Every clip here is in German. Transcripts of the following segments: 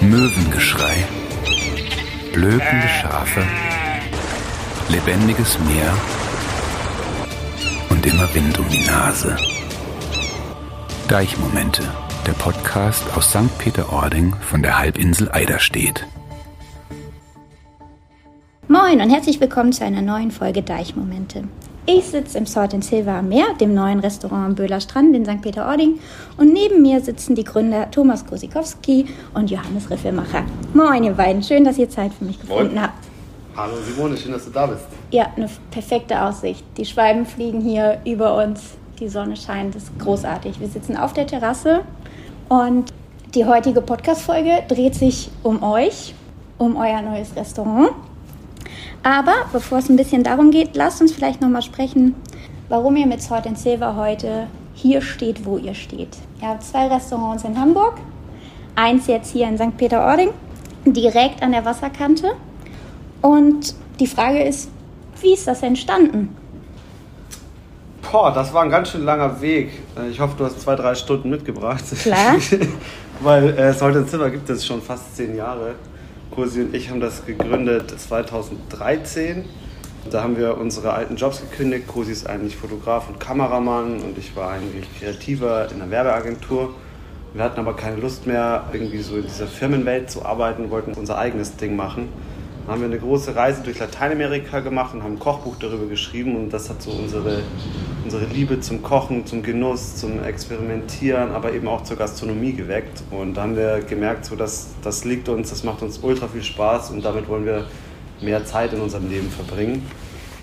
Möwengeschrei, blökende Schafe, lebendiges Meer und immer Wind um die Nase. Deichmomente, der Podcast aus St. Peter-Ording von der Halbinsel Eiderstedt. Moin und herzlich willkommen zu einer neuen Folge Deichmomente. Ich sitze im Salt and Silver am Meer, dem neuen Restaurant am Böhler Strand in St. Peter-Ording. Und neben mir sitzen die Gründer Thomas Kosikowski und Johannes Riffelmacher. Moin, ihr beiden. Schön, dass ihr Zeit für mich gefunden Moin. habt. Hallo Simone, schön, dass du da bist. Ja, eine perfekte Aussicht. Die Schwalben fliegen hier über uns. Die Sonne scheint. Das ist großartig. Wir sitzen auf der Terrasse und die heutige Podcast-Folge dreht sich um euch, um euer neues Restaurant. Aber bevor es ein bisschen darum geht, lasst uns vielleicht nochmal sprechen, warum ihr mit Salt and Silver heute hier steht, wo ihr steht. Ihr habt zwei Restaurants in Hamburg, eins jetzt hier in St. Peter-Ording, direkt an der Wasserkante. Und die Frage ist, wie ist das entstanden? Boah, das war ein ganz schön langer Weg. Äh, Ich hoffe, du hast zwei, drei Stunden mitgebracht. Klar. Weil äh, Salt and Silver gibt es schon fast zehn Jahre. Kursi und ich haben das gegründet 2013. Da haben wir unsere alten Jobs gekündigt. Kursi ist eigentlich Fotograf und Kameramann und ich war eigentlich Kreativer in einer Werbeagentur. Wir hatten aber keine Lust mehr, irgendwie so in dieser Firmenwelt zu arbeiten, wollten unser eigenes Ding machen. Haben wir eine große Reise durch Lateinamerika gemacht und haben ein Kochbuch darüber geschrieben und das hat so unsere, unsere Liebe zum Kochen, zum Genuss, zum Experimentieren, aber eben auch zur Gastronomie geweckt. Und da haben wir gemerkt, so dass das liegt uns, das macht uns ultra viel Spaß und damit wollen wir mehr Zeit in unserem Leben verbringen.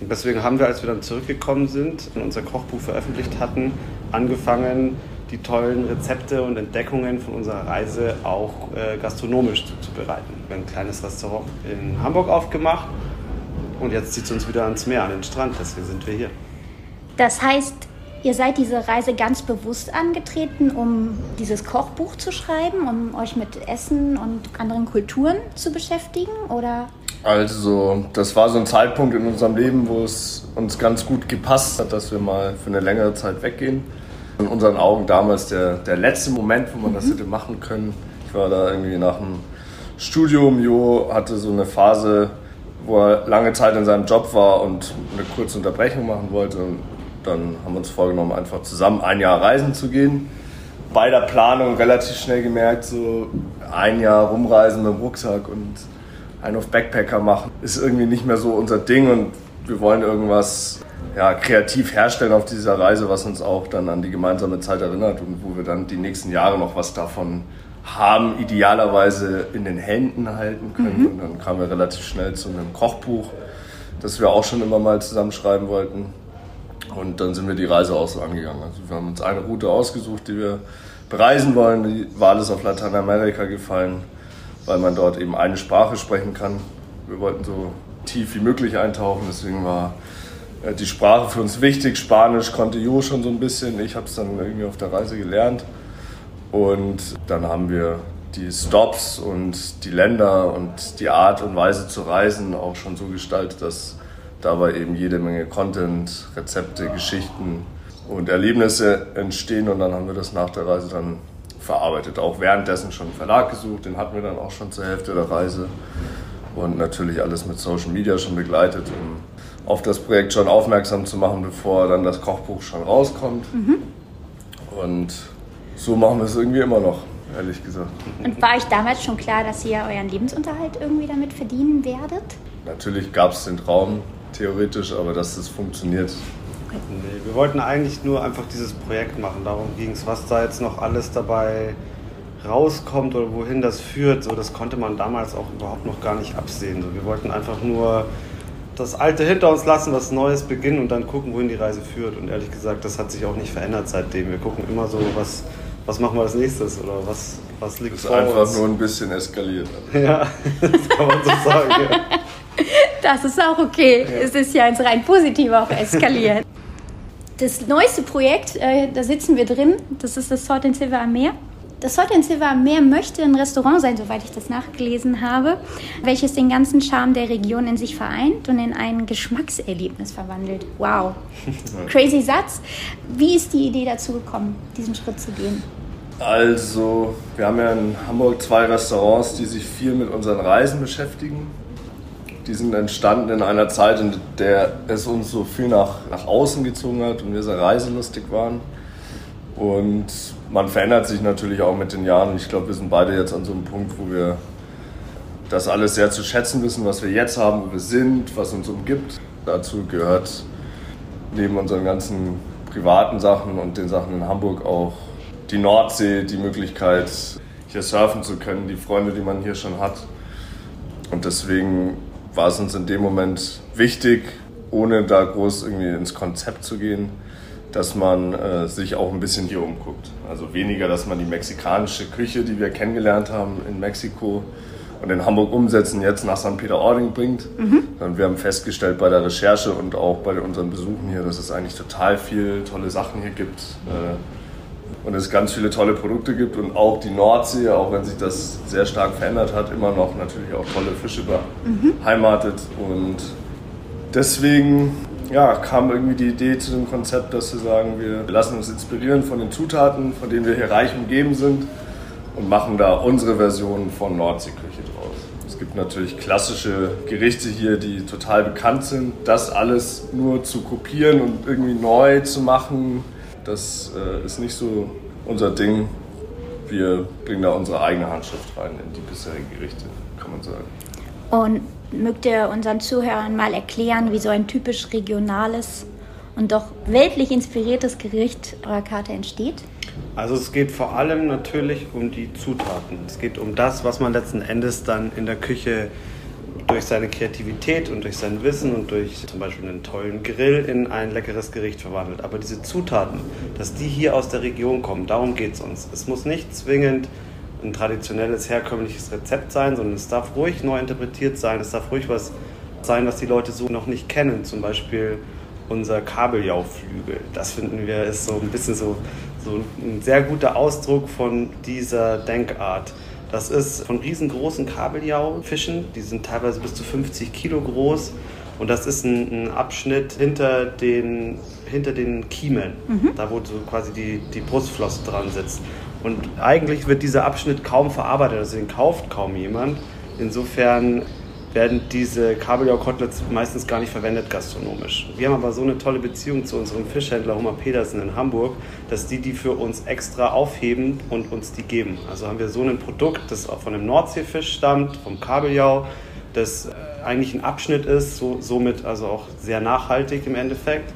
Und deswegen haben wir, als wir dann zurückgekommen sind und unser Kochbuch veröffentlicht hatten, angefangen, die tollen Rezepte und Entdeckungen von unserer Reise auch äh, gastronomisch zuzubereiten. Wir haben ein kleines Restaurant in Hamburg aufgemacht und jetzt zieht es uns wieder ans Meer, an den Strand. Deswegen sind wir hier. Das heißt, ihr seid diese Reise ganz bewusst angetreten, um dieses Kochbuch zu schreiben, um euch mit Essen und anderen Kulturen zu beschäftigen? Oder Also, das war so ein Zeitpunkt in unserem Leben, wo es uns ganz gut gepasst hat, dass wir mal für eine längere Zeit weggehen. In unseren Augen damals der, der letzte Moment, wo man das hätte machen können. Ich war da irgendwie nach dem Studium. Jo hatte so eine Phase, wo er lange Zeit in seinem Job war und eine kurze Unterbrechung machen wollte. Und dann haben wir uns vorgenommen, einfach zusammen ein Jahr reisen zu gehen. Bei der Planung relativ schnell gemerkt, so ein Jahr rumreisen mit dem Rucksack und einen auf Backpacker machen, ist irgendwie nicht mehr so unser Ding und wir wollen irgendwas ja, kreativ herstellen auf dieser Reise, was uns auch dann an die gemeinsame Zeit erinnert und wo wir dann die nächsten Jahre noch was davon haben, idealerweise in den Händen halten können. Und dann kamen wir relativ schnell zu einem Kochbuch, das wir auch schon immer mal zusammenschreiben wollten. Und dann sind wir die Reise auch so angegangen. Also wir haben uns eine Route ausgesucht, die wir bereisen wollen. Die Wahl ist auf Lateinamerika gefallen, weil man dort eben eine Sprache sprechen kann. Wir wollten so tief wie möglich eintauchen, deswegen war die Sprache für uns wichtig. Spanisch konnte Jo schon so ein bisschen. Ich habe es dann irgendwie auf der Reise gelernt. Und dann haben wir die Stops und die Länder und die Art und Weise zu reisen auch schon so gestaltet, dass dabei eben jede Menge Content, Rezepte, Geschichten und Erlebnisse entstehen. Und dann haben wir das nach der Reise dann verarbeitet. Auch währenddessen schon einen Verlag gesucht, den hatten wir dann auch schon zur Hälfte der Reise. Und natürlich alles mit Social Media schon begleitet, um auf das Projekt schon aufmerksam zu machen, bevor dann das Kochbuch schon rauskommt. Und so machen wir es irgendwie immer noch, ehrlich gesagt. und war euch damals schon klar, dass ihr euren Lebensunterhalt irgendwie damit verdienen werdet? Natürlich gab es den Traum, theoretisch, aber dass das funktioniert, Nee, wir wollten eigentlich nur einfach dieses Projekt machen. Darum ging es, was da jetzt noch alles dabei rauskommt oder wohin das führt. So, das konnte man damals auch überhaupt noch gar nicht absehen. So, wir wollten einfach nur das Alte hinter uns lassen, was Neues beginnen und dann gucken, wohin die Reise führt. Und ehrlich gesagt, das hat sich auch nicht verändert seitdem. Wir gucken immer so, was, was machen wir als nächstes oder was, was liegt ist vor einfach uns. nur ein bisschen eskaliert. Ja, das kann man so sagen. Ja. Das ist auch okay. Es ist ja ins rein positiv auch eskaliert. Das neueste Projekt, äh, da sitzen wir drin, das ist das Salt and Silver am Meer. Das and Silver am Meer möchte ein Restaurant sein, soweit ich das nachgelesen habe, welches den ganzen Charme der Region in sich vereint und in ein Geschmackserlebnis verwandelt. Wow. Crazy Satz. Wie ist die Idee dazu gekommen, diesen Schritt zu gehen? Also, wir haben ja in Hamburg zwei Restaurants, die sich viel mit unseren Reisen beschäftigen. Die sind entstanden in einer Zeit, in der es uns so viel nach, nach außen gezogen hat und wir sehr reiselustig waren. Und man verändert sich natürlich auch mit den Jahren. Ich glaube, wir sind beide jetzt an so einem Punkt, wo wir das alles sehr zu schätzen wissen, was wir jetzt haben, wo wir sind, was uns umgibt. Dazu gehört neben unseren ganzen privaten Sachen und den Sachen in Hamburg auch die Nordsee, die Möglichkeit, hier surfen zu können, die Freunde, die man hier schon hat. Und deswegen war es uns in dem Moment wichtig, ohne da groß irgendwie ins Konzept zu gehen, dass man äh, sich auch ein bisschen hier umguckt. Also weniger, dass man die mexikanische Küche, die wir kennengelernt haben in Mexiko und in Hamburg umsetzen, jetzt nach St. Peter-Ording bringt. Mhm. Wir haben festgestellt bei der Recherche und auch bei unseren Besuchen hier, dass es eigentlich total viele tolle Sachen hier gibt. Äh, und es ganz viele tolle Produkte gibt und auch die Nordsee, auch wenn sich das sehr stark verändert hat, immer noch natürlich auch tolle Fische beheimatet. Mhm. Und deswegen ja, kam irgendwie die Idee zu dem Konzept, dass wir sagen, wir lassen uns inspirieren von den Zutaten, von denen wir hier reich umgeben sind und machen da unsere Version von Nordseeküche draus. Es gibt natürlich klassische Gerichte hier, die total bekannt sind. Das alles nur zu kopieren und irgendwie neu zu machen, das äh, ist nicht so unser Ding. Wir bringen da unsere eigene Handschrift rein in die bisherigen Gerichte, kann man sagen. Und mögt ihr unseren Zuhörern mal erklären, wie so ein typisch regionales und doch weltlich inspiriertes Gericht eurer Karte entsteht? Also es geht vor allem natürlich um die Zutaten. Es geht um das, was man letzten Endes dann in der Küche durch seine Kreativität und durch sein Wissen und durch zum Beispiel einen tollen Grill in ein leckeres Gericht verwandelt. Aber diese Zutaten, dass die hier aus der Region kommen, darum geht es uns. Es muss nicht zwingend ein traditionelles, herkömmliches Rezept sein, sondern es darf ruhig neu interpretiert sein. Es darf ruhig was sein, was die Leute so noch nicht kennen. Zum Beispiel unser Kabeljauflügel. Das finden wir ist so ein bisschen so, so ein sehr guter Ausdruck von dieser Denkart. Das ist von riesengroßen Kabeljau-Fischen, die sind teilweise bis zu 50 Kilo groß. Und das ist ein, ein Abschnitt hinter den, hinter den Kiemen, mhm. da wo so quasi die, die Brustflosse dran sitzt. Und eigentlich wird dieser Abschnitt kaum verarbeitet, also den kauft kaum jemand. Insofern werden diese Kabeljau-Koteletts meistens gar nicht verwendet gastronomisch. Wir haben aber so eine tolle Beziehung zu unserem Fischhändler Homer Petersen in Hamburg, dass die die für uns extra aufheben und uns die geben. Also haben wir so ein Produkt, das auch von einem Nordseefisch stammt, vom Kabeljau, das äh, eigentlich ein Abschnitt ist, so, somit also auch sehr nachhaltig im Endeffekt.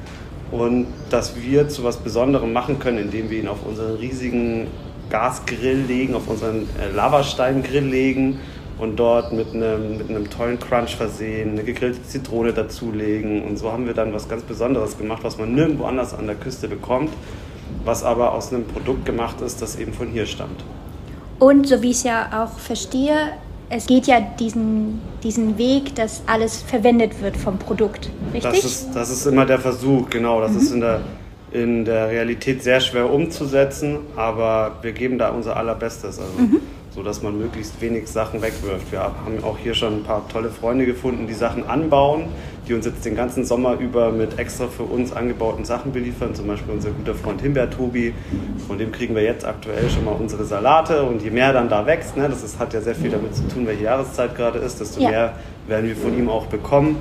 Und dass wir zu was Besonderem machen können, indem wir ihn auf unseren riesigen Gasgrill legen, auf unseren äh, Lavasteingrill legen und dort mit einem, mit einem tollen Crunch versehen, eine gegrillte Zitrone dazulegen. Und so haben wir dann was ganz Besonderes gemacht, was man nirgendwo anders an der Küste bekommt, was aber aus einem Produkt gemacht ist, das eben von hier stammt. Und so wie ich es ja auch verstehe, es geht ja diesen, diesen Weg, dass alles verwendet wird vom Produkt, richtig? Das ist, das ist immer der Versuch, genau. Das mhm. ist in der, in der Realität sehr schwer umzusetzen, aber wir geben da unser Allerbestes. Also. Mhm so dass man möglichst wenig Sachen wegwirft. Wir haben auch hier schon ein paar tolle Freunde gefunden, die Sachen anbauen, die uns jetzt den ganzen Sommer über mit extra für uns angebauten Sachen beliefern. Zum Beispiel unser guter Freund Himbeer Tobi, von dem kriegen wir jetzt aktuell schon mal unsere Salate und je mehr dann da wächst, ne, das ist, hat ja sehr viel damit zu tun, welche Jahreszeit gerade ist, desto ja. mehr werden wir von ihm auch bekommen.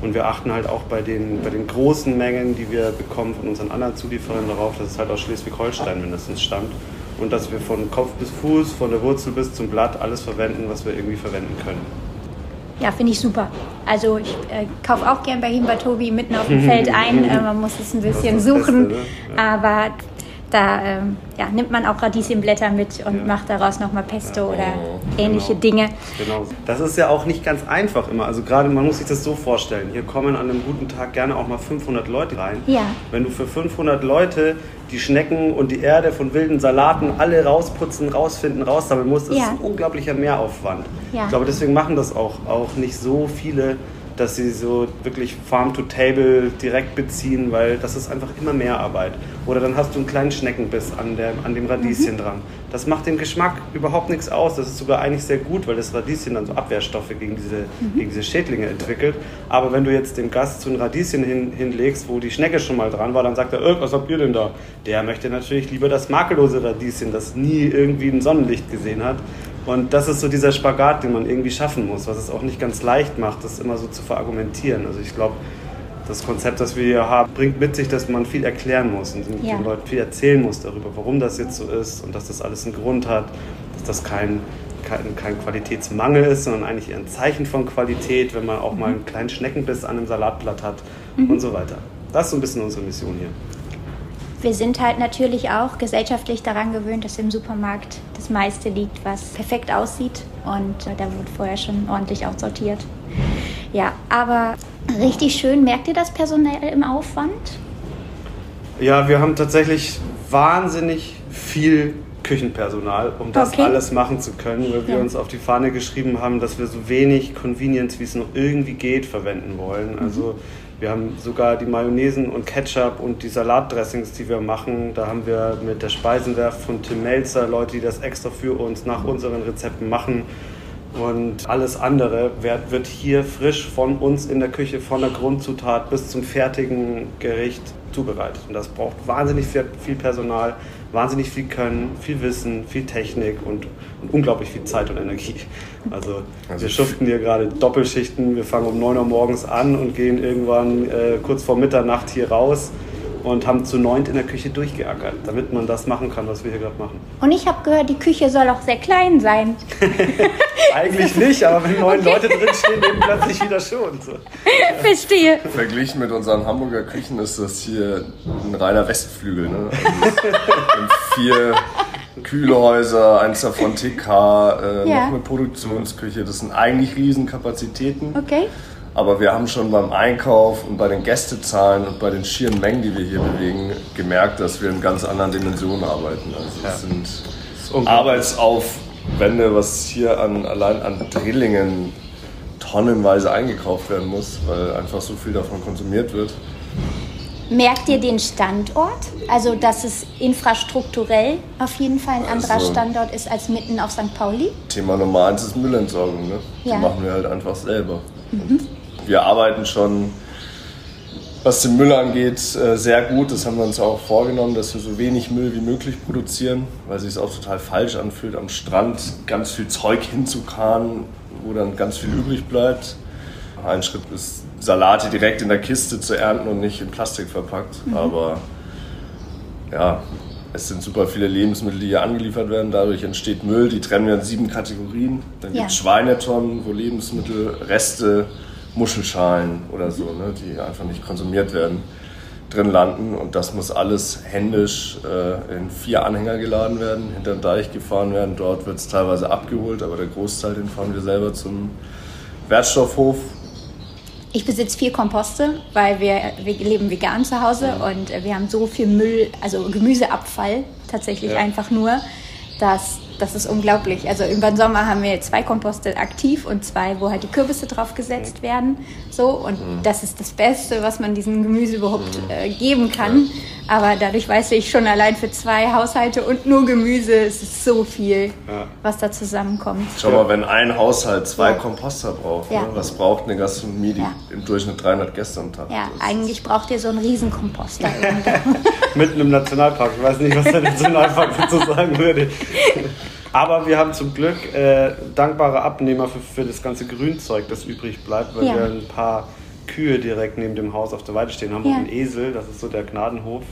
Und wir achten halt auch bei den, bei den großen Mengen, die wir bekommen von unseren anderen Zulieferern darauf, dass es halt aus Schleswig-Holstein mindestens stammt und dass wir von Kopf bis Fuß, von der Wurzel bis zum Blatt alles verwenden, was wir irgendwie verwenden können. Ja, finde ich super. Also ich äh, kaufe auch gern bei ihm bei Tobi mitten auf dem Feld ein. Äh, man muss es ein bisschen suchen, Beste, ne? ja. aber da ähm, ja, nimmt man auch Radieschenblätter mit und ja. macht daraus nochmal Pesto oder oh, ähnliche genau. Dinge. Genau. Das ist ja auch nicht ganz einfach immer. Also gerade, man muss sich das so vorstellen. Hier kommen an einem guten Tag gerne auch mal 500 Leute rein. Ja. Wenn du für 500 Leute die Schnecken und die Erde von wilden Salaten alle rausputzen, rausfinden, raussammeln musst, das ja. ist ein unglaublicher Mehraufwand. Ja. Ich glaube, deswegen machen das auch, auch nicht so viele dass sie so wirklich Farm to Table direkt beziehen, weil das ist einfach immer mehr Arbeit. Oder dann hast du einen kleinen Schneckenbiss an, der, an dem Radieschen mhm. dran. Das macht dem Geschmack überhaupt nichts aus. Das ist sogar eigentlich sehr gut, weil das Radieschen dann so Abwehrstoffe gegen diese, mhm. gegen diese Schädlinge entwickelt. Aber wenn du jetzt dem Gast so ein Radieschen hin, hinlegst, wo die Schnecke schon mal dran war, dann sagt er, äh, was habt ihr denn da? Der möchte natürlich lieber das makellose Radieschen, das nie irgendwie ein Sonnenlicht gesehen hat. Und das ist so dieser Spagat, den man irgendwie schaffen muss, was es auch nicht ganz leicht macht, das immer so zu verargumentieren. Also ich glaube, das Konzept, das wir hier haben, bringt mit sich, dass man viel erklären muss und ja. den Leuten viel erzählen muss darüber, warum das jetzt so ist und dass das alles einen Grund hat, dass das kein, kein, kein Qualitätsmangel ist, sondern eigentlich ein Zeichen von Qualität, wenn man auch mhm. mal einen kleinen Schneckenbiss an einem Salatblatt hat mhm. und so weiter. Das ist so ein bisschen unsere Mission hier. Wir sind halt natürlich auch gesellschaftlich daran gewöhnt, dass im Supermarkt das meiste liegt, was perfekt aussieht. Und da wird vorher schon ordentlich aussortiert. Ja, aber richtig schön. Merkt ihr das personell im Aufwand? Ja, wir haben tatsächlich wahnsinnig viel Küchenpersonal, um das okay. alles machen zu können, weil wir ja. uns auf die Fahne geschrieben haben, dass wir so wenig Convenience, wie es noch irgendwie geht, verwenden wollen. Mhm. Also wir haben sogar die Mayonnaisen und Ketchup und die Salatdressings, die wir machen. Da haben wir mit der Speisenwerft von Tim Melzer Leute, die das extra für uns nach unseren Rezepten machen. Und alles andere wird hier frisch von uns in der Küche, von der Grundzutat bis zum fertigen Gericht zubereitet. Und das braucht wahnsinnig viel Personal, wahnsinnig viel Können, viel Wissen, viel Technik und, und unglaublich viel Zeit und Energie. Also, also wir schuften hier gerade Doppelschichten. Wir fangen um 9 Uhr morgens an und gehen irgendwann äh, kurz vor Mitternacht hier raus und haben zu neunt in der Küche durchgeackert, damit man das machen kann, was wir hier gerade machen. Und ich habe gehört, die Küche soll auch sehr klein sein. Eigentlich nicht, aber wenn neun okay. Leute drinstehen, eben plötzlich wieder schon. So. Verstehe. Verglichen mit unseren Hamburger Küchen ist das hier ein reiner Westflügel. Ne? Also vier Kühlhäuser, eins davon TK, äh, ja. noch eine Produktionsküche. Das sind eigentlich Riesenkapazitäten. Okay. Aber wir haben schon beim Einkauf und bei den Gästezahlen und bei den schieren Mengen, die wir hier bewegen, gemerkt, dass wir in ganz anderen Dimensionen arbeiten. Also ja. es sind Arbeitsaufwände, was hier an, allein an Drillingen tonnenweise eingekauft werden muss, weil einfach so viel davon konsumiert wird. Merkt ihr den Standort? Also, dass es infrastrukturell auf jeden Fall ein anderer also, Standort ist als mitten auf St. Pauli? Thema Nummer eins ist Müllentsorgung. Ne? Ja. Die machen wir halt einfach selber. Mhm wir arbeiten schon, was den Müll angeht, äh, sehr gut. Das haben wir uns auch vorgenommen, dass wir so wenig Müll wie möglich produzieren, weil sich es auch total falsch anfühlt, am Strand ganz viel Zeug hinzukarren, wo dann ganz viel übrig bleibt. Ein Schritt ist, Salate direkt in der Kiste zu ernten und nicht in Plastik verpackt. Mhm. Aber ja, es sind super viele Lebensmittel, die hier angeliefert werden. Dadurch entsteht Müll. Die trennen wir in sieben Kategorien. Dann ja. gibt es Schweinetonnen, wo Lebensmittelreste Muschelschalen oder so, ne, die einfach nicht konsumiert werden, drin landen. Und das muss alles händisch äh, in vier Anhänger geladen werden, hinter den Deich gefahren werden. Dort wird es teilweise abgeholt, aber der Großteil, den fahren wir selber zum Wertstoffhof. Ich besitze vier Komposte, weil wir, wir leben vegan zu Hause ja. und wir haben so viel Müll, also Gemüseabfall tatsächlich ja. einfach nur, dass das ist unglaublich. Also über den Sommer haben wir zwei Komposte aktiv und zwei, wo halt die Kürbisse drauf gesetzt werden. So, und mhm. das ist das Beste, was man diesem Gemüse überhaupt mhm. äh, geben kann. Aber dadurch weiß ich schon allein für zwei Haushalte und nur Gemüse es ist so viel, ja. was da zusammenkommt. Schau mal, wenn ein Haushalt zwei ja. Komposter braucht, ja. ne? was braucht eine Gastronomie, die im Durchschnitt 300 Gäste am Tag? Ja, eigentlich braucht ihr so einen Riesenkomposter. Mitten im Nationalpark. Ich weiß nicht, was der Nationalpark dazu sagen würde. Aber wir haben zum Glück äh, dankbare Abnehmer für, für, das ganze Grünzeug, das übrig bleibt, weil ja. wir ein paar Kühe direkt neben dem Haus auf der Weide stehen haben ja. und einen Esel, das ist so der Gnadenhof,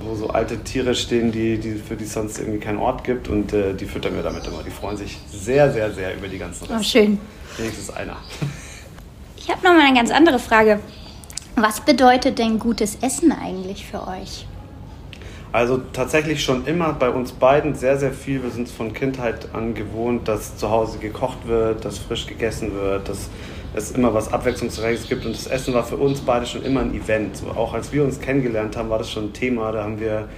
wo so alte Tiere stehen, die, die, für die es sonst irgendwie keinen Ort gibt und äh, die füttern wir damit immer. Die freuen sich sehr, sehr, sehr über die ganzen Reste. Oh, schön. Wenigstens einer. Ich habe noch mal eine ganz andere Frage. Was bedeutet denn gutes Essen eigentlich für euch? Also tatsächlich schon immer bei uns beiden sehr, sehr viel. Wir sind es von Kindheit an gewohnt, dass zu Hause gekocht wird, dass frisch gegessen wird, dass es immer was Abwechslungsreiches gibt. Und das Essen war für uns beide schon immer ein Event. So, auch als wir uns kennengelernt haben, war das schon ein Thema. Da haben wir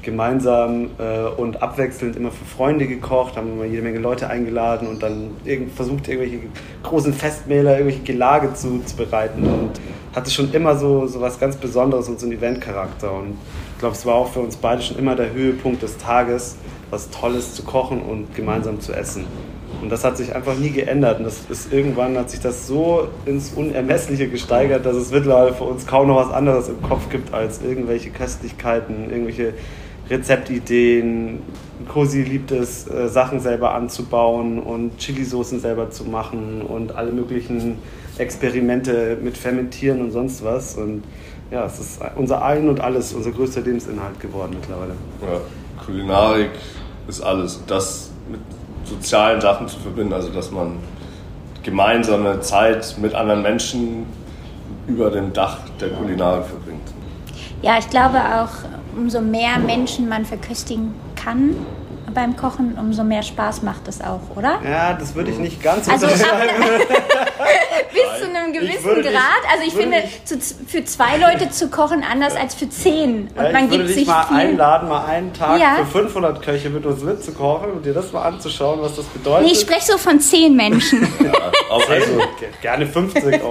gemeinsam äh, und abwechselnd immer für Freunde gekocht, haben immer jede Menge Leute eingeladen und dann irgend, versucht, irgendwelche großen Festmäler, irgendwelche Gelage zu, zu bereiten. Und hatte schon immer so, so was ganz Besonderes und so einen Eventcharakter. Und glaube, es war auch für uns beide schon immer der Höhepunkt des Tages, was Tolles zu kochen und gemeinsam zu essen. Und das hat sich einfach nie geändert. Und das ist irgendwann hat sich das so ins Unermessliche gesteigert, dass es mittlerweile für uns kaum noch was anderes im Kopf gibt als irgendwelche Köstlichkeiten, irgendwelche Rezeptideen. Cosi liebt es, äh, Sachen selber anzubauen und Chilisoßen selber zu machen und alle möglichen Experimente mit Fermentieren und sonst was. Und ja, es ist unser Ein und alles, unser größter Lebensinhalt geworden mittlerweile. Ja, Kulinarik ist alles. Das mit sozialen Sachen zu verbinden, also dass man gemeinsame Zeit mit anderen Menschen über dem Dach der Kulinarik verbringt. Ja, ich glaube auch, umso mehr Menschen man verköstigen kann beim Kochen, umso mehr Spaß macht es auch, oder? Ja, das würde ich nicht ganz Also unterschreiben. bis zu einem gewissen Grad. Also ich finde, zu, für zwei Leute zu kochen anders als für zehn. Und Ja, man ich würde gibt dich sich mal viel. einladen, mal einen Tag Ja. für 500 Köche mit uns mitzukochen und dir das mal anzuschauen, was das bedeutet. Nee, ich spreche so von zehn Menschen. Auch also Ge- Gerne 50 auch.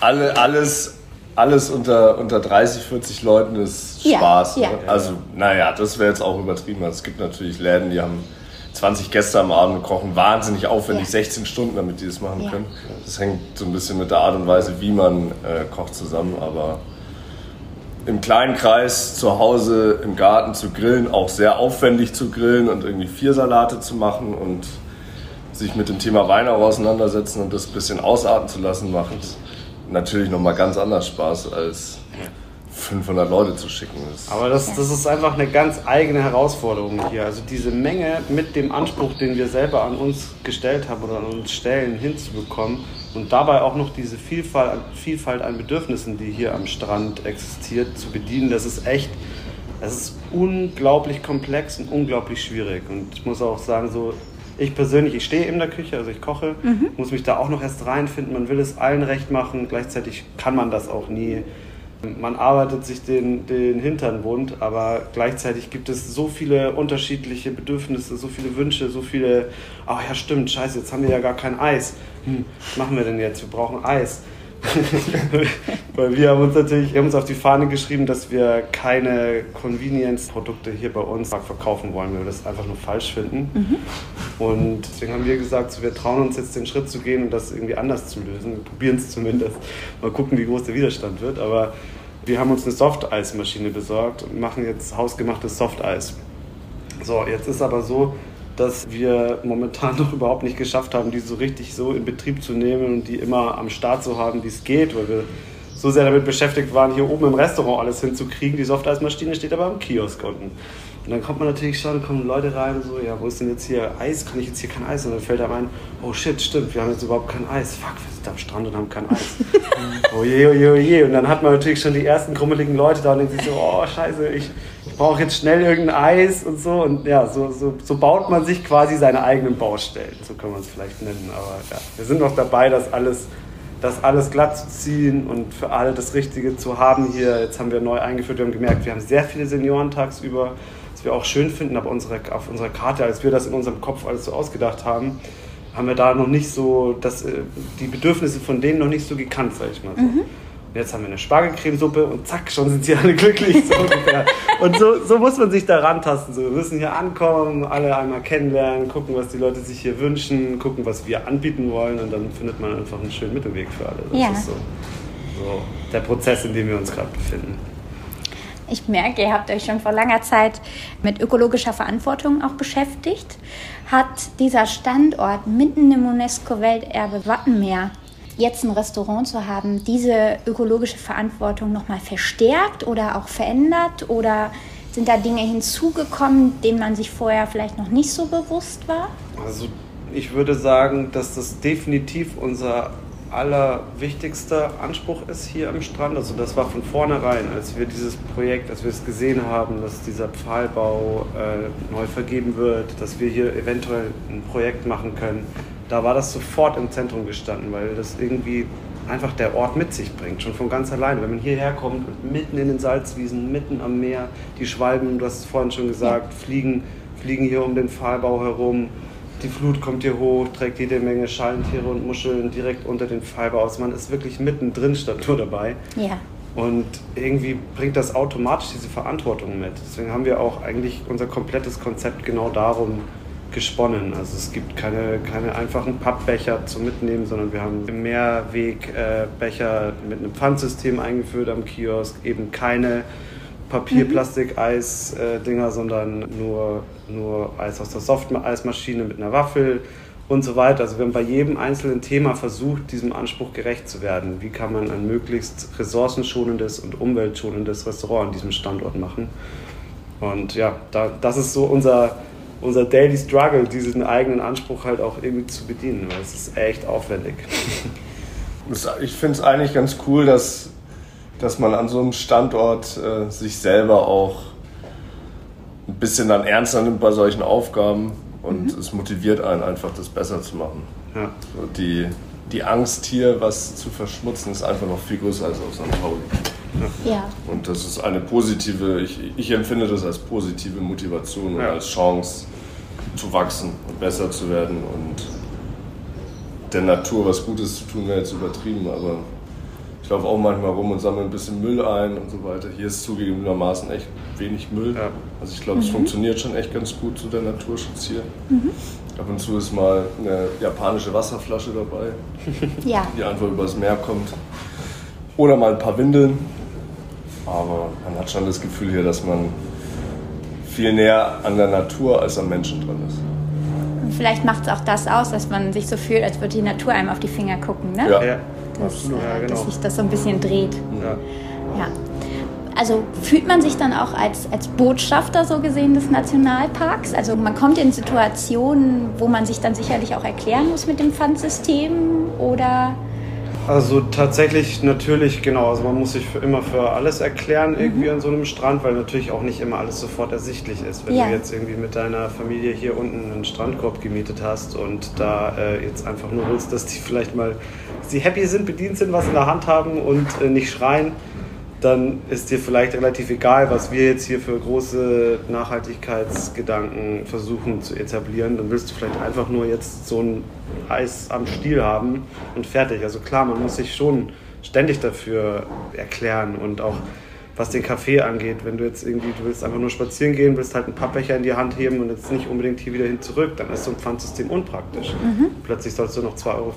alle, alles, alles unter, unter 30, 40 Leuten ist Ja, Spaß. ja. Ne? Also, naja, das wäre jetzt auch übertrieben. Also, Es gibt natürlich Läden, die haben 20 Gäste am Abend und kochen wahnsinnig aufwendig, Ja. 16 Stunden, damit die das machen Ja. können. Das hängt so ein bisschen mit der Art und Weise, wie man äh, kocht, zusammen. Aber im kleinen Kreis zu Hause im Garten zu grillen, auch sehr aufwendig zu grillen und irgendwie vier Salate zu machen und sich mit dem Thema Wein auch auseinandersetzen und das ein bisschen ausarten zu lassen, macht natürlich nochmal ganz anders Spaß als 500 Leute zu schicken. Das Aber das, das ist einfach eine ganz eigene Herausforderung hier. Also diese Menge mit dem Anspruch, den wir selber an uns gestellt haben oder an uns stellen, hinzubekommen und dabei auch noch diese Vielfalt, an- Vielfalt an Bedürfnissen, die hier am Strand existiert, zu bedienen, das ist echt, das ist unglaublich komplex und unglaublich schwierig. Und ich muss auch sagen, so ich persönlich, ich stehe in der Küche, also ich koche, muss mich da auch noch erst reinfinden. Man will es allen recht machen, gleichzeitig kann man das auch nie. Man arbeitet sich den, den Hintern wund, aber gleichzeitig gibt es so viele unterschiedliche Bedürfnisse, so viele Wünsche, so viele, ach ja stimmt, scheiße, jetzt haben wir ja gar kein Eis. Hm, was machen wir denn jetzt? Wir brauchen Eis. Weil wir haben uns natürlich haben uns auf die Fahne geschrieben, dass wir keine Convenience-Produkte hier bei uns verkaufen wollen, weil wir das einfach nur falsch finden. Und deswegen haben wir gesagt, wir trauen uns jetzt den Schritt zu gehen und das irgendwie anders zu lösen. Wir probieren es zumindest. Mal gucken, wie groß der Widerstand wird. Aber wir haben uns eine Softeismaschine besorgt und machen jetzt hausgemachtes Softeis. So, jetzt ist aber so, dass wir momentan noch überhaupt nicht geschafft haben, die so richtig so in Betrieb zu nehmen und die immer am Start zu haben, wie es geht, weil wir so sehr damit beschäftigt waren, hier oben im Restaurant alles hinzukriegen. Die Softeismaschine steht aber am Kiosk unten. Und dann kommt man natürlich schon, kommen Leute rein und so, ja, wo ist denn jetzt hier Eis? Kann ich jetzt hier kein Eis? Und dann fällt einem ein, oh shit, stimmt, wir haben jetzt überhaupt kein Eis. Fuck, wir sind am Strand und haben kein Eis. oh je, oh je, oh je. Und dann hat man natürlich schon die ersten krummeligen Leute da und denkt sich so, oh scheiße, ich brauche jetzt schnell irgendein Eis und so. Und ja, so, so, so baut man sich quasi seine eigenen Baustellen. So kann man es vielleicht nennen. Aber ja, wir sind noch dabei, das alles das alles glatt zu ziehen und für alle das Richtige zu haben hier. Jetzt haben wir neu eingeführt, wir haben gemerkt, wir haben sehr viele Senioren tagsüber, was wir auch schön finden, aber unsere, auf unserer Karte, als wir das in unserem Kopf alles so ausgedacht haben, haben wir da noch nicht so, das, äh, die Bedürfnisse von denen noch nicht so gekannt, sag ich mal so. Und jetzt haben wir eine Spargelcremesuppe und zack, schon sind sie alle glücklich. So ungefähr. Und so, so muss man sich da rantasten. So. Wir müssen hier ankommen, alle einmal kennenlernen, gucken, was die Leute sich hier wünschen, gucken, was wir anbieten wollen und dann findet man einfach einen schönen Mittelweg für alle. Das Ja. ist so, so der Prozess, in dem wir uns gerade befinden. Ich merke, ihr habt euch schon vor langer Zeit mit ökologischer Verantwortung auch beschäftigt. Hat dieser Standort mitten im UNESCO-Welterbe Wattenmeer jetzt ein Restaurant zu haben, diese ökologische Verantwortung nochmal verstärkt oder auch verändert? Oder sind da Dinge hinzugekommen, denen man sich vorher vielleicht noch nicht so bewusst war? Also ich würde sagen, dass das definitiv unser allerwichtigster Anspruch ist hier am Strand. Also das war von vornherein, als wir dieses Projekt, als wir es gesehen haben, dass dieser Pfahlbau äh, neu vergeben wird, dass wir hier eventuell ein Projekt machen können. Da war das sofort im Zentrum gestanden, weil das irgendwie einfach der Ort mit sich bringt, schon von ganz alleine. Wenn man hierher kommt mitten in den Salzwiesen, mitten am Meer, die Schwalben, du hast es vorhin schon gesagt, fliegen, fliegen hier um den Pfahlbau herum. Die Flut kommt hier hoch, trägt jede Menge Schalentiere und Muscheln direkt unter den Pfahlbau aus. Man ist wirklich mittendrin statt nur dabei. Ja. Und irgendwie bringt das automatisch diese Verantwortung mit. Deswegen haben wir auch eigentlich unser komplettes Konzept genau darum gesponnen. Also es gibt keine, keine einfachen Pappbecher zum Mitnehmen, sondern wir haben Mehrwegbecher mit einem Pfandsystem eingeführt am Kiosk, eben keine Papier, mhm. Plastik, Eis-Dinger, sondern nur, nur Eis aus der Soft-Eismaschine mit einer Waffel und so weiter. Also wir haben bei jedem einzelnen Thema versucht, diesem Anspruch gerecht zu werden. Wie kann man ein möglichst ressourcenschonendes und umweltschonendes Restaurant an diesem Standort machen? Und ja, da, das ist so unser, unser Daily Struggle, diesen eigenen Anspruch halt auch irgendwie zu bedienen, weil es ist echt aufwendig. Ich finde es eigentlich ganz cool, dass, dass man an so einem Standort äh, sich selber auch ein bisschen dann ernster nimmt bei solchen Aufgaben und mhm. es motiviert einen einfach, das besser zu machen. Ja. So die, die Angst hier, was zu verschmutzen, ist einfach noch viel größer als auf St. Pauli. Ja. Und das ist eine positive, ich, ich empfinde das als positive Motivation ja. und als Chance zu wachsen und besser zu werden und der Natur was Gutes zu tun, wäre jetzt übertrieben, aber ich laufe auch manchmal rum und sammle ein bisschen Müll ein und so weiter. Hier ist zugegebenermaßen echt wenig Müll. Ja. Also ich glaube, mhm. es funktioniert schon echt ganz gut, so der Naturschutz hier. Mhm. Ab und zu ist mal eine japanische Wasserflasche dabei, ja. die einfach übers Meer kommt. Oder mal ein paar Windeln. Aber man hat schon das Gefühl hier, dass man viel näher an der Natur als am Menschen dran ist. Und vielleicht macht es auch das aus, dass man sich so fühlt, als würde die Natur einem auf die Finger gucken. Ne? Ja. ja dass, ja, äh, genau. dass sich das so ein bisschen dreht. Ja. ja. Also fühlt man sich dann auch als, als Botschafter so gesehen des Nationalparks? Also man kommt in Situationen, wo man sich dann sicherlich auch erklären muss mit dem Pfandsystem oder also tatsächlich natürlich, genau. Also man muss sich für immer für alles erklären irgendwie mhm. an so einem Strand, weil natürlich auch nicht immer alles sofort ersichtlich ist. Wenn ja. du jetzt irgendwie mit deiner Familie hier unten einen Strandkorb gemietet hast und da äh, jetzt einfach nur willst, dass die vielleicht mal, sie happy sind, bedient sind, was in der Hand haben und äh, nicht schreien, dann ist dir vielleicht relativ egal, was wir jetzt hier für große Nachhaltigkeitsgedanken versuchen zu etablieren. Dann willst du vielleicht einfach nur jetzt so ein Eis am Stiel haben und fertig. Also klar, man muss sich schon ständig dafür erklären und auch was den Kaffee angeht, wenn du jetzt irgendwie, du willst einfach nur spazieren gehen, willst halt einen Pappbecher in die Hand heben und jetzt nicht unbedingt hier wieder hin zurück, dann ist so ein Pfandsystem unpraktisch. Mhm. Plötzlich sollst du noch 2,50 Euro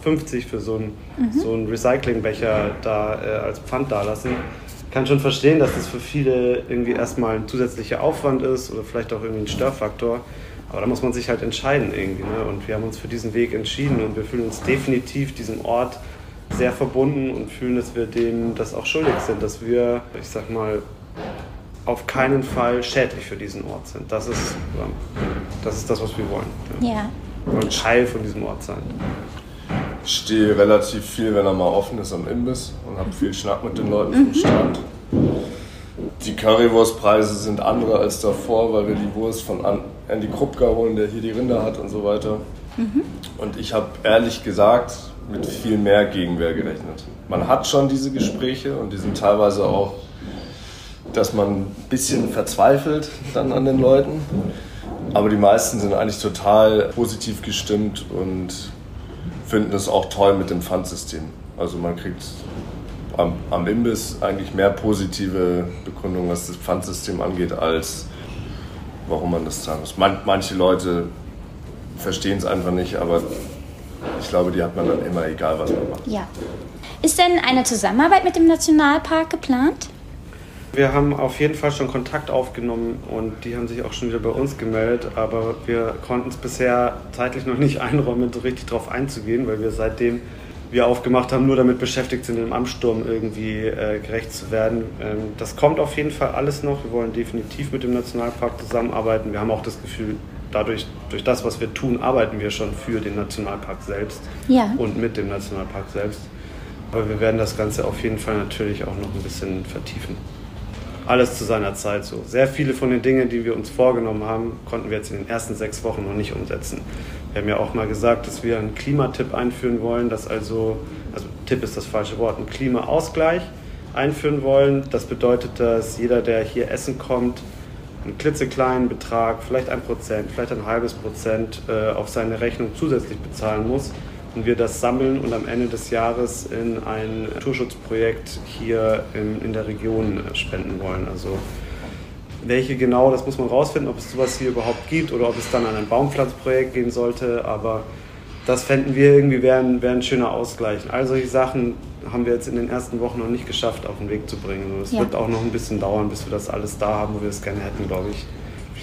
für so einen, mhm. so einen Recyclingbecher da äh, als Pfand dalassen kann schon verstehen, dass das für viele irgendwie erstmal ein zusätzlicher Aufwand ist oder vielleicht auch irgendwie ein Störfaktor. Aber da muss man sich halt entscheiden irgendwie. Ne? Und wir haben uns für diesen Weg entschieden und wir fühlen uns definitiv diesem Ort sehr verbunden und fühlen, dass wir dem das auch schuldig sind, dass wir, ich sag mal, auf keinen Fall schädlich für diesen Ort sind. Das ist, das, ist das was wir wollen. Ja. ja. Wir wollen Teil von diesem Ort sein. Ich stehe relativ viel, wenn er mal offen ist, am Imbiss und habe viel Schnack mit den Leuten vom mhm. Strand. Die Currywurstpreise sind andere als davor, weil wir die Wurst von Andy Krupka holen, der hier die Rinder hat und so weiter. Mhm. Und ich habe ehrlich gesagt mit viel mehr Gegenwehr gerechnet. Man hat schon diese Gespräche und die sind teilweise auch, dass man ein bisschen verzweifelt dann an den Leuten. Aber die meisten sind eigentlich total positiv gestimmt und finden es auch toll mit dem Pfandsystem. Also man kriegt am, am Imbiss eigentlich mehr positive Begründungen, was das Pfandsystem angeht, als warum man das zahlen muss. Man, manche Leute verstehen es einfach nicht, aber ich glaube, die hat man dann immer, egal was man macht. Ja. Ist denn eine Zusammenarbeit mit dem Nationalpark geplant? Wir haben auf jeden Fall schon Kontakt aufgenommen und die haben sich auch schon wieder bei uns gemeldet, aber wir konnten es bisher zeitlich noch nicht einräumen, so richtig drauf einzugehen, weil wir seitdem wir aufgemacht haben, nur damit beschäftigt sind, dem Amtssturm irgendwie äh, gerecht zu werden. Ähm, das kommt auf jeden Fall alles noch. Wir wollen definitiv mit dem Nationalpark zusammenarbeiten. Wir haben auch das Gefühl, dadurch, durch das, was wir tun, arbeiten wir schon für den Nationalpark selbst ja. und mit dem Nationalpark selbst. Aber wir werden das Ganze auf jeden Fall natürlich auch noch ein bisschen vertiefen alles zu seiner Zeit so. Sehr viele von den Dingen, die wir uns vorgenommen haben, konnten wir jetzt in den ersten sechs Wochen noch nicht umsetzen. Wir haben ja auch mal gesagt, dass wir einen Klimatipp einführen wollen, dass also, also Tipp ist das falsche Wort, einen Klimaausgleich einführen wollen. Das bedeutet, dass jeder, der hier essen kommt, einen klitzekleinen Betrag, vielleicht ein Prozent, vielleicht ein halbes Prozent äh, auf seine Rechnung zusätzlich bezahlen muss, und wir das sammeln und am Ende des Jahres in ein Naturschutzprojekt hier in, in der Region äh, spenden wollen. Also welche genau, das muss man rausfinden, ob es sowas hier überhaupt gibt oder ob es dann an ein Baumpflanzprojekt gehen sollte. Aber das fänden wir irgendwie wäre ein, wär ein schöner Ausgleich. All solche Sachen haben wir jetzt in den ersten Wochen noch nicht geschafft, auf den Weg zu bringen. Es ja. wird auch noch ein bisschen dauern, bis wir das alles da haben, wo wir es gerne hätten, glaube ich.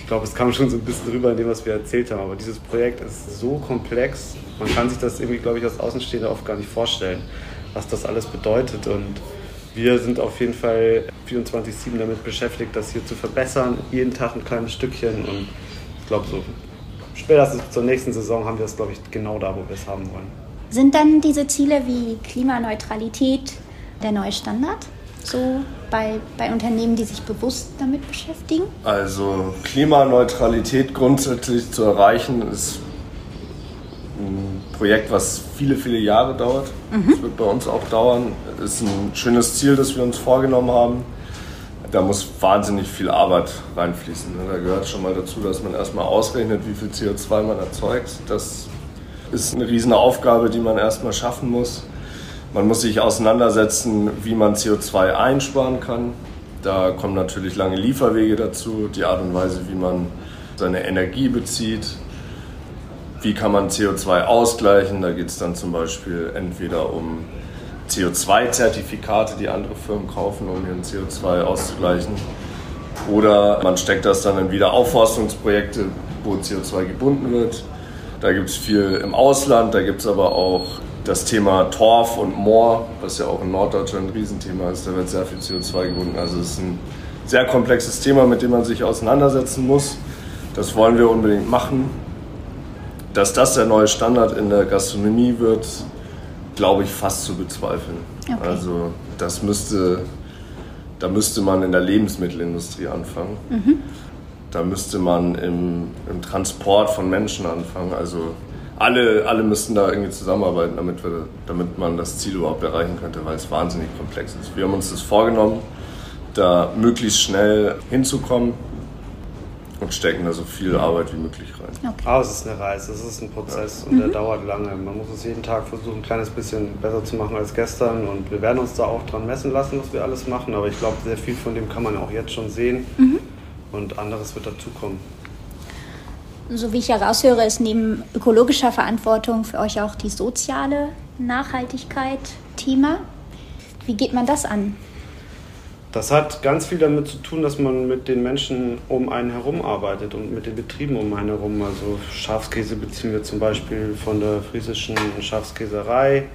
Ich glaube, es kam schon so ein bisschen rüber in dem, was wir erzählt haben. Aber dieses Projekt ist so komplex, man kann sich das irgendwie, glaube ich, als Außenstehender oft gar nicht vorstellen, was das alles bedeutet. Und wir sind auf jeden Fall 24-7 damit beschäftigt, das hier zu verbessern. Jeden Tag ein kleines Stückchen. Und ich glaube, so spätestens zur nächsten Saison haben wir es, glaube ich, genau da, wo wir es haben wollen. Sind dann diese Ziele wie Klimaneutralität der neue Standard? So bei, bei Unternehmen, die sich bewusst damit beschäftigen? Also Klimaneutralität grundsätzlich zu erreichen, ist ein Projekt, was viele, viele Jahre dauert. Mhm. Das wird bei uns auch dauern. Ist ein schönes Ziel, das wir uns vorgenommen haben. Da muss wahnsinnig viel Arbeit reinfließen. Ne? Da gehört schon mal dazu, dass man erstmal ausrechnet, wie viel CO2 man erzeugt. Das ist eine riesen Aufgabe, die man erstmal schaffen muss. Man muss sich auseinandersetzen, wie man CO2 einsparen kann. Da kommen natürlich lange Lieferwege dazu, die Art und Weise, wie man seine Energie bezieht, wie kann man CO2 ausgleichen. Da geht es dann zum Beispiel entweder um CO2-Zertifikate, die andere Firmen kaufen, um ihren CO2 auszugleichen. Oder man steckt das dann in Wiederaufforstungsprojekte, wo CO2 gebunden wird. Da gibt es viel im Ausland, da gibt es aber auch das Thema Torf und Moor, was ja auch in Norddeutschland ein Riesenthema ist. Da wird sehr viel CO2 gebunden. Also es ist ein sehr komplexes Thema, mit dem man sich auseinandersetzen muss. Das wollen wir unbedingt machen. Dass das der neue Standard in der Gastronomie wird, glaube ich, fast zu bezweifeln. Okay. Also das müsste, da müsste man in der Lebensmittelindustrie anfangen. Mhm. Da müsste man im, im, Transport von Menschen anfangen. Also alle, alle müssten da irgendwie zusammenarbeiten, damit, wir, damit man das Ziel überhaupt erreichen könnte, weil es wahnsinnig komplex ist. Wir haben uns das vorgenommen, da möglichst schnell hinzukommen und stecken da so viel Arbeit wie möglich rein. Okay. Aber es ist eine Reise, es ist ein Prozess ja. und der mhm. dauert lange. Man muss es jeden Tag versuchen, ein kleines bisschen besser zu machen als gestern und wir werden uns da auch dran messen lassen, was wir alles machen, aber ich glaube, sehr viel von dem kann man auch jetzt schon sehen mhm. und anderes wird dazukommen. So wie ich heraushöre, ist neben ökologischer Verantwortung für euch auch die soziale Nachhaltigkeit Thema. Wie geht man das an? Das hat ganz viel damit zu tun, dass man mit den Menschen um einen herum arbeitet und mit den Betrieben um einen herum. Also Schafskäse beziehen wir zum Beispiel von der friesischen Schafskäserei,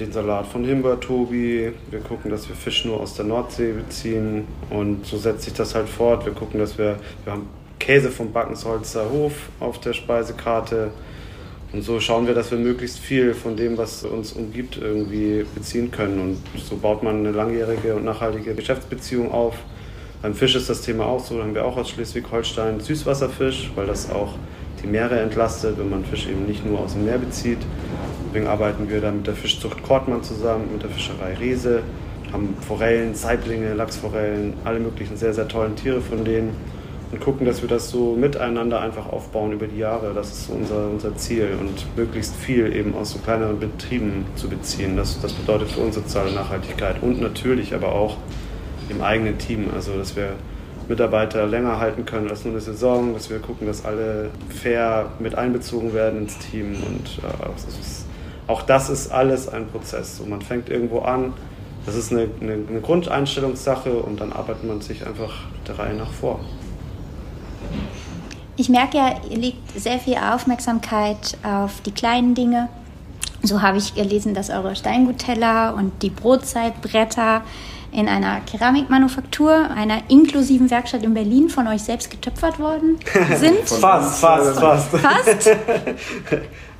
den Salat von Himber Tobi. Wir gucken, dass wir Fisch nur aus der Nordsee beziehen und so setzt sich das halt fort. Wir gucken, dass wir, wir haben Käse vom Backensholzer Hof auf der Speisekarte und so schauen wir, dass wir möglichst viel von dem, was uns umgibt, irgendwie beziehen können. Und so baut man eine langjährige und nachhaltige Geschäftsbeziehung auf. Beim Fisch ist das Thema auch so. Da haben wir auch aus Schleswig-Holstein Süßwasserfisch, weil das auch die Meere entlastet, wenn man Fisch eben nicht nur aus dem Meer bezieht. Deswegen arbeiten wir da mit der Fischzucht Kortmann zusammen, mit der Fischerei Riese, haben Forellen, Saiblinge, Lachsforellen, alle möglichen sehr, sehr tollen Tiere von denen und gucken, dass wir das so miteinander einfach aufbauen über die Jahre. Das ist unser, unser Ziel und möglichst viel eben aus so kleineren Betrieben zu beziehen. Das, das bedeutet für uns soziale Nachhaltigkeit und natürlich aber auch im eigenen Team. Also, dass wir Mitarbeiter länger halten können als nur eine Saison, dass wir gucken, dass alle fair mit einbezogen werden ins Team und äh, ist, auch das ist alles ein Prozess. So, man fängt irgendwo an, das ist eine, eine, eine Grundeinstellungssache und dann arbeitet man sich einfach der Reihe nach vor. Ich merke ja, ihr legt sehr viel Aufmerksamkeit auf die kleinen Dinge. So habe ich gelesen, dass eure Steingutteller und die Brotzeitbretter in einer Keramikmanufaktur, einer inklusiven Werkstatt in Berlin von euch selbst getöpfert worden sind. fast, fast, fast. Fast?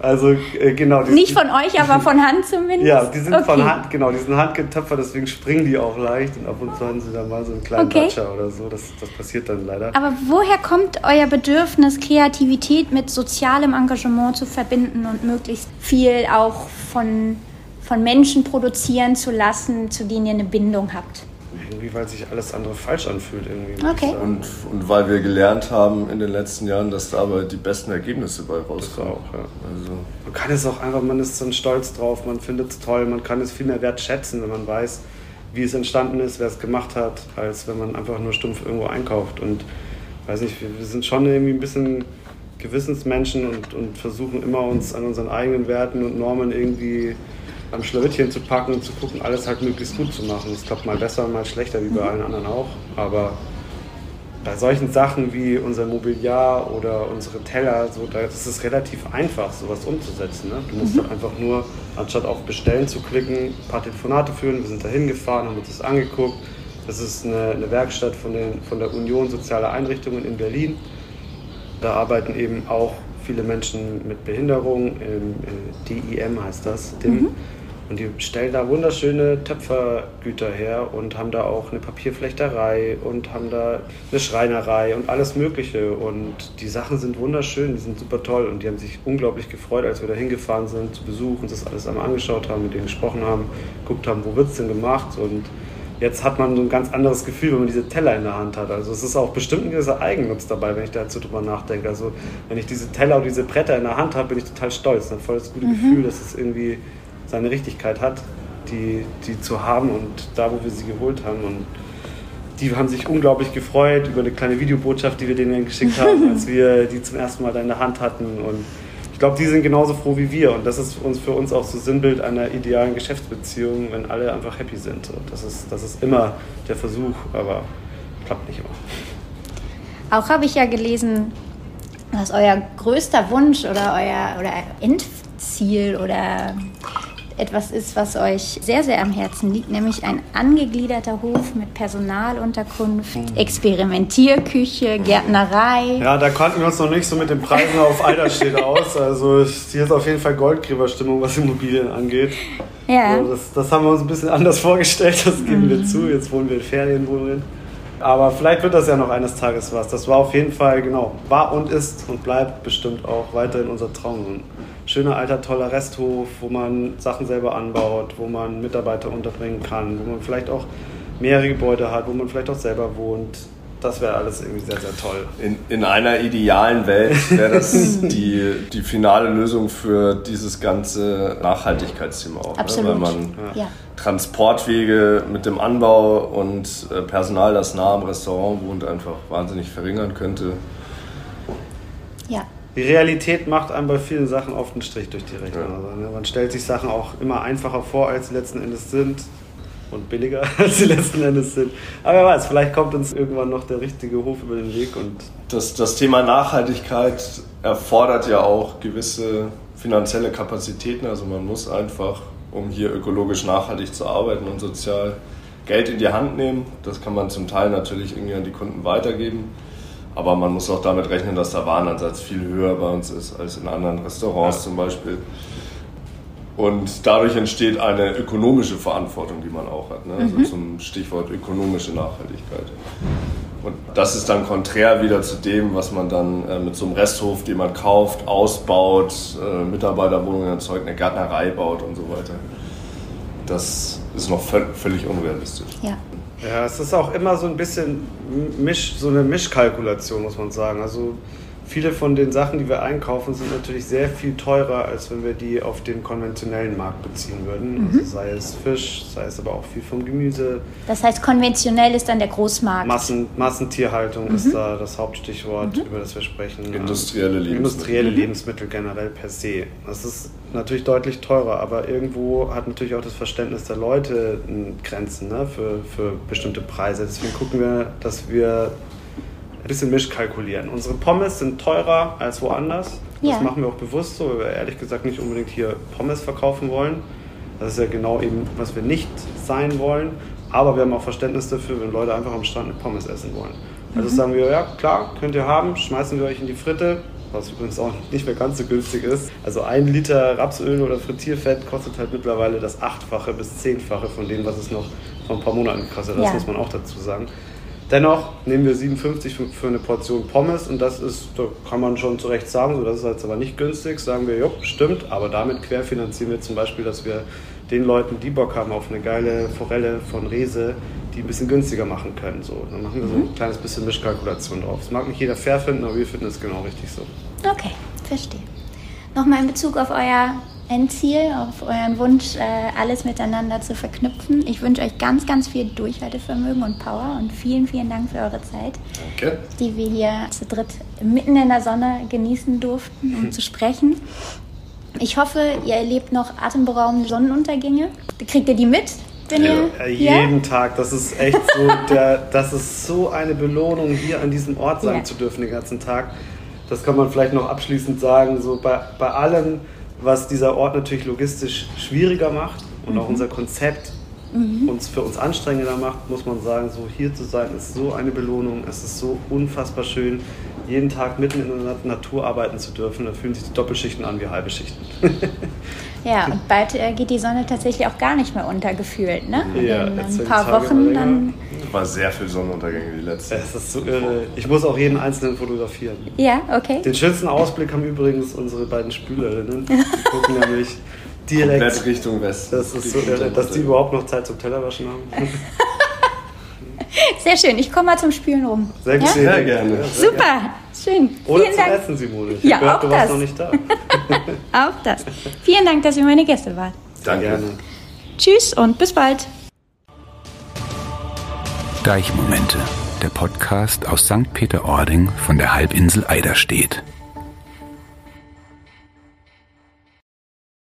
Also äh, genau. Nicht von euch, aber von Hand zumindest? Ja, die sind okay. von Hand, genau, die sind handgetöpfert, deswegen springen die auch leicht und ab und zu haben sie dann mal so einen kleinen okay. Datscher oder so. Das, das passiert dann leider. Aber woher kommt euer Bedürfnis, Kreativität mit sozialem Engagement zu verbinden und möglichst viel auch von, von Menschen produzieren zu lassen, zu denen ihr eine Bindung habt? irgendwie, weil sich alles andere falsch anfühlt. Irgendwie, Okay. Und, und weil wir gelernt haben in den letzten Jahren, dass da aber die besten Ergebnisse bei rauskommen. auch, ja. Also, Man kann es auch einfach, man ist dann stolz drauf, man findet es toll, man kann es viel mehr wertschätzen, wenn man weiß, wie es entstanden ist, wer es gemacht hat, als wenn man einfach nur stumpf irgendwo einkauft. Und weiß nicht, wir, wir sind schon irgendwie ein bisschen Gewissensmenschen und, und versuchen immer uns an unseren eigenen Werten und Normen irgendwie am Schlawittchen zu packen und zu gucken, alles halt möglichst gut zu machen. Es klappt mal besser, mal schlechter, wie bei allen anderen auch. Aber bei solchen Sachen wie unser Mobiliar oder unsere Teller, so, da ist es relativ einfach, sowas umzusetzen. Ne? Du musst halt einfach nur, anstatt auf Bestellen zu klicken, ein paar Telefonate führen. Wir sind da hingefahren, haben uns das angeguckt. Das ist eine, eine Werkstatt von, den, von der Union Soziale Einrichtungen in Berlin. Da arbeiten eben auch viele Menschen mit Behinderung, im, äh, DIM heißt das, DIM. Und die stellen da wunderschöne Töpfergüter her und haben da auch eine Papierflechterei und haben da eine Schreinerei und alles Mögliche. Und die Sachen sind wunderschön, die sind super toll und die haben sich unglaublich gefreut, als wir da hingefahren sind zu Besuch und das alles einmal angeschaut haben, mit denen gesprochen haben, geguckt haben, wo wird es denn gemacht und jetzt hat man so ein ganz anderes Gefühl, wenn man diese Teller in der Hand hat. Also es ist auch bestimmt ein gewisser Eigennutz dabei, wenn ich dazu drüber nachdenke. Also wenn ich diese Teller und diese Bretter in der Hand habe, bin ich total stolz. Ein voll das gute Gefühl, dass es irgendwie seine Richtigkeit hat, die, die zu haben und da, wo wir sie geholt haben. Und die haben sich unglaublich gefreut über eine kleine Videobotschaft, die wir denen geschickt haben, als wir die zum ersten Mal da in der Hand hatten. Und ich glaube, die sind genauso froh wie wir. Und das ist uns für uns auch so Sinnbild einer idealen Geschäftsbeziehung, wenn alle einfach happy sind. Und das ist, das ist immer der Versuch, aber klappt nicht immer. Auch habe ich ja gelesen, was euer größter Wunsch oder euer oder Endziel oder etwas ist, was euch sehr, sehr am Herzen liegt, nämlich ein angegliederter Hof mit Personalunterkunft, Experimentierküche, Gärtnerei. Ja, da konnten wir uns noch nicht so mit den Preisen auf Eiderstedt aus. Also hier ist auf jeden Fall Goldgräberstimmung, was Immobilien angeht. Ja. So, das, das haben wir uns ein bisschen anders vorgestellt, das geben wir zu. Jetzt wohnen wir in Ferienwohnungen. Aber vielleicht wird das ja noch eines Tages was. Das war auf jeden Fall, genau, war und ist und bleibt bestimmt auch weiterhin unser Traum. Ein schöner, alter, toller Resthof, wo man Sachen selber anbaut, wo man Mitarbeiter unterbringen kann, wo man vielleicht auch mehrere Gebäude hat, wo man vielleicht auch selber wohnt. Das wäre alles irgendwie sehr, sehr toll. in, in einer idealen Welt wäre das die, die finale Lösung für dieses ganze Nachhaltigkeitsthema auch. Absolut. Ne? Weil man Ja. Transportwege mit dem Anbau und äh, Personal, das nah am Restaurant wohnt, einfach wahnsinnig verringern könnte. Ja. Die Realität macht einem bei vielen Sachen oft einen Strich durch die Rechnung. Ja. Also, ne, man stellt sich Sachen auch immer einfacher vor, als sie letzten Endes sind. Und billiger, als sie letzten Endes sind. Aber wer weiß, vielleicht kommt uns irgendwann noch der richtige Hof über den Weg. Und Das, das Thema Nachhaltigkeit erfordert ja auch gewisse finanzielle Kapazitäten. Also man muss einfach, um hier ökologisch nachhaltig zu arbeiten und sozial Geld in die Hand nehmen. Das kann man zum Teil natürlich irgendwie an die Kunden weitergeben. Aber man muss auch damit rechnen, dass der Warenansatz viel höher bei uns ist als in anderen Restaurants Ja. zum Beispiel. Und dadurch entsteht eine ökonomische Verantwortung, die man auch hat. Ne? Also zum Stichwort ökonomische Nachhaltigkeit. Und das ist dann konträr wieder zu dem, was man dann äh, mit so einem Resthof, den man kauft, ausbaut, äh, Mitarbeiterwohnungen erzeugt, eine Gärtnerei baut und so weiter. Das ist noch völ völlig unrealistisch. Ja. ja, es ist auch immer so ein bisschen Misch, so eine Mischkalkulation, muss man sagen. Also viele von den Sachen, die wir einkaufen, sind natürlich sehr viel teurer, als wenn wir die auf den konventionellen Markt beziehen würden. Also sei es Fisch, sei es aber auch viel vom Gemüse. Das heißt, konventionell ist dann der Großmarkt. Massen, Massentierhaltung ist da das Hauptstichwort, über das wir sprechen. Industrielle Lebensmittel. Industrielle Lebensmittel generell per se. Das ist natürlich deutlich teurer, aber irgendwo hat natürlich auch das Verständnis der Leute n- Grenzen ne, für, für bestimmte Preise. Deswegen gucken wir, dass wir ein bisschen mischkalkulieren. Unsere Pommes sind teurer als woanders. Das Ja. machen wir auch bewusst so, weil wir ehrlich gesagt nicht unbedingt hier Pommes verkaufen wollen. Das ist ja genau eben, was wir nicht sein wollen. Aber wir haben auch Verständnis dafür, wenn Leute einfach am Strand eine Pommes essen wollen. Also sagen wir, ja klar, könnt ihr haben, schmeißen wir euch in die Fritte, was übrigens auch nicht mehr ganz so günstig ist. Also ein Liter Rapsöl oder Frittierfett kostet halt mittlerweile das Achtfache bis Zehnfache von dem, was es noch vor ein paar Monaten gekostet hat. Das Ja. muss man auch dazu sagen. Dennoch nehmen wir 57 für, für eine Portion Pommes und das ist, da kann man schon zu Recht sagen, so das ist jetzt aber nicht günstig. Sagen wir, jo, stimmt, aber damit querfinanzieren wir zum Beispiel, dass wir den Leuten, die Bock haben auf eine geile Forelle von Rese, die ein bisschen günstiger machen können. So. Dann machen wir so ein kleines bisschen Mischkalkulation drauf. Das mag nicht jeder fair finden, aber wir finden es genau richtig so. Okay, verstehe. Nochmal in Bezug auf euer Endziel, auf euren Wunsch, äh, alles miteinander zu verknüpfen. Ich wünsche euch ganz, ganz viel Durchhaltevermögen und Power und vielen, vielen Dank für eure Zeit, Danke. die wir hier zu dritt mitten in der Sonne genießen durften, um zu sprechen. Ich hoffe, ihr erlebt noch atemberaubende Sonnenuntergänge. Kriegt ihr die mit, wenn Ja. ihr Äh, hier? jeden Tag, das ist echt so, der, das ist so eine Belohnung, hier an diesem Ort sein Ja. zu dürfen den ganzen Tag. Das kann man vielleicht noch abschließend sagen, so bei, bei allem, was dieser Ort natürlich logistisch schwieriger macht und auch unser Konzept uns für uns anstrengender macht, muss man sagen, so hier zu sein ist so eine Belohnung, es ist so unfassbar schön, jeden Tag mitten in der Natur arbeiten zu dürfen. Da fühlen sich die Doppelschichten an wie halbe Schichten. Ja, und bald äh, geht die Sonne tatsächlich auch gar nicht mehr untergefühlt, ne? Ja, in ein paar Tage Wochen länger. dann. War sehr viel Sonnenuntergänge die letzte. Es ist so irre. Ich muss auch jeden einzelnen fotografieren. Ja, okay. Den schönsten Ausblick haben übrigens unsere beiden Spülerinnen. Die gucken nämlich direkt. Komplett Richtung Westen. Das ist so irre, dass die überhaupt noch Zeit zum Tellerwaschen haben. Sehr schön. Ich komme mal zum Spülen rum. Sehr, Ja? gesehen. Sehr gerne. Ja, sehr gerne. Super. Schön. Oder Vielen zum Dank. Essen, Simone. Ich Ja, gehört, auch du warst das. noch nicht da. Auch das. Vielen Dank, dass ihr meine Gäste wart. Danke. Gerne. Tschüss und bis bald. Deichmomente, der Podcast aus St. Peter-Ording von der Halbinsel Eiderstedt.